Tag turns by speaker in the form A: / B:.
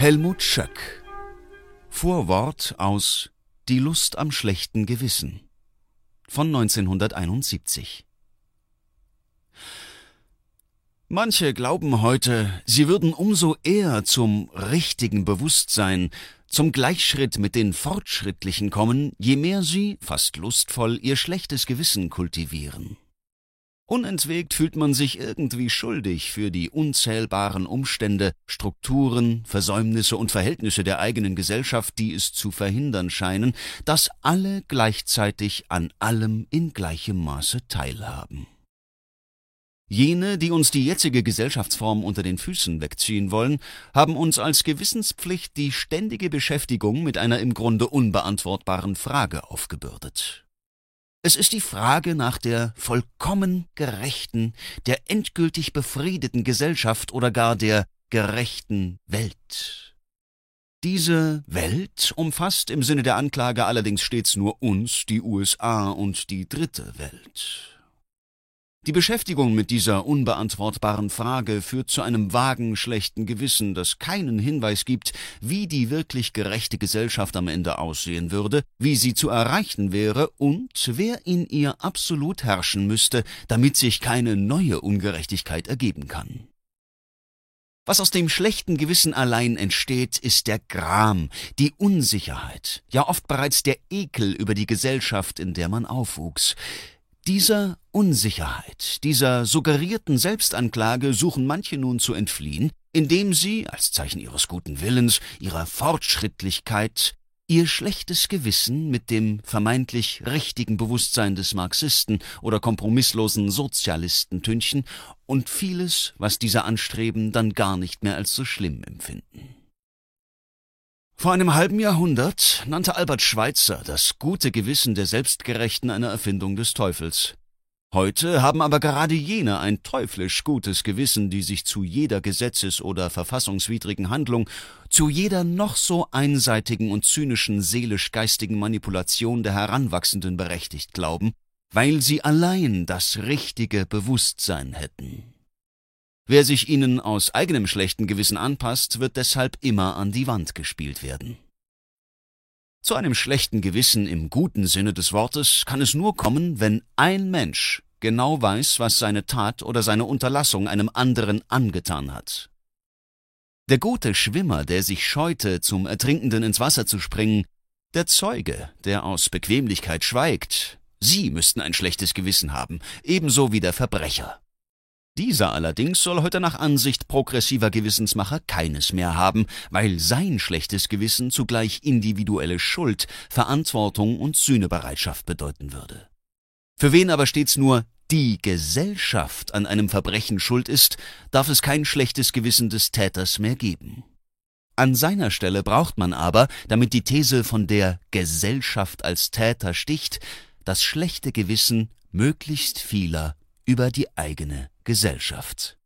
A: Helmut Schöck Vorwort aus Die Lust am schlechten Gewissen von 1971 Manche glauben heute, sie würden umso eher zum richtigen Bewusstsein, zum Gleichschritt mit den Fortschrittlichen kommen, je mehr sie, fast lustvoll, ihr schlechtes Gewissen kultivieren. Unentwegt fühlt man sich irgendwie schuldig für die unzählbaren Umstände, Strukturen, Versäumnisse und Verhältnisse der eigenen Gesellschaft, die es zu verhindern scheinen, dass alle gleichzeitig an allem in gleichem Maße teilhaben. Jene, die uns die jetzige Gesellschaftsform unter den Füßen wegziehen wollen, haben uns als Gewissenspflicht die ständige Beschäftigung mit einer im Grunde unbeantwortbaren Frage aufgebürdet. Es ist die Frage nach der vollkommen gerechten, der endgültig befriedeten Gesellschaft oder gar der gerechten Welt. Diese Welt umfasst im Sinne der Anklage allerdings stets nur uns, die USA und die dritte Welt. Die Beschäftigung mit dieser unbeantwortbaren Frage führt zu einem vagen, schlechten Gewissen, das keinen Hinweis gibt, wie die wirklich gerechte Gesellschaft am Ende aussehen würde, wie sie zu erreichen wäre und wer in ihr absolut herrschen müsste, damit sich keine neue Ungerechtigkeit ergeben kann. Was aus dem schlechten Gewissen allein entsteht, ist der Gram, die Unsicherheit, ja oft bereits der Ekel über die Gesellschaft, in der man aufwuchs. Dieser Unsicherheit, dieser suggerierten Selbstanklage suchen manche nun zu entfliehen, indem sie, als Zeichen ihres guten Willens, ihrer Fortschrittlichkeit, ihr schlechtes Gewissen mit dem vermeintlich richtigen Bewusstsein des Marxisten oder kompromisslosen Sozialisten tünchen und vieles, was diese anstreben, dann gar nicht mehr als so schlimm empfinden. Vor einem halben Jahrhundert nannte Albert Schweitzer das gute Gewissen der Selbstgerechten eine Erfindung des Teufels. Heute haben aber gerade jene ein teuflisch gutes Gewissen, die sich zu jeder gesetzes- oder verfassungswidrigen Handlung, zu jeder noch so einseitigen und zynischen seelisch-geistigen Manipulation der Heranwachsenden berechtigt glauben, weil sie allein das richtige Bewusstsein hätten. Wer sich ihnen aus eigenem schlechten Gewissen anpasst, wird deshalb immer an die Wand gespielt werden. Zu einem schlechten Gewissen im guten Sinne des Wortes kann es nur kommen, wenn ein Mensch genau weiß, was seine Tat oder seine Unterlassung einem anderen angetan hat. Der gute Schwimmer, der sich scheute, zum Ertrinkenden ins Wasser zu springen, der Zeuge, der aus Bequemlichkeit schweigt, Sie müssten ein schlechtes Gewissen haben, ebenso wie der Verbrecher. Dieser allerdings soll heute nach Ansicht progressiver Gewissensmacher keines mehr haben, weil sein schlechtes Gewissen zugleich individuelle Schuld, Verantwortung und Sühnebereitschaft bedeuten würde. Für wen aber stets nur die Gesellschaft an einem Verbrechen schuld ist, darf es kein schlechtes Gewissen des Täters mehr geben. An seiner Stelle braucht man aber, damit die These von der Gesellschaft als Täter sticht, das schlechte Gewissen möglichst vieler über die eigene Gesellschaft.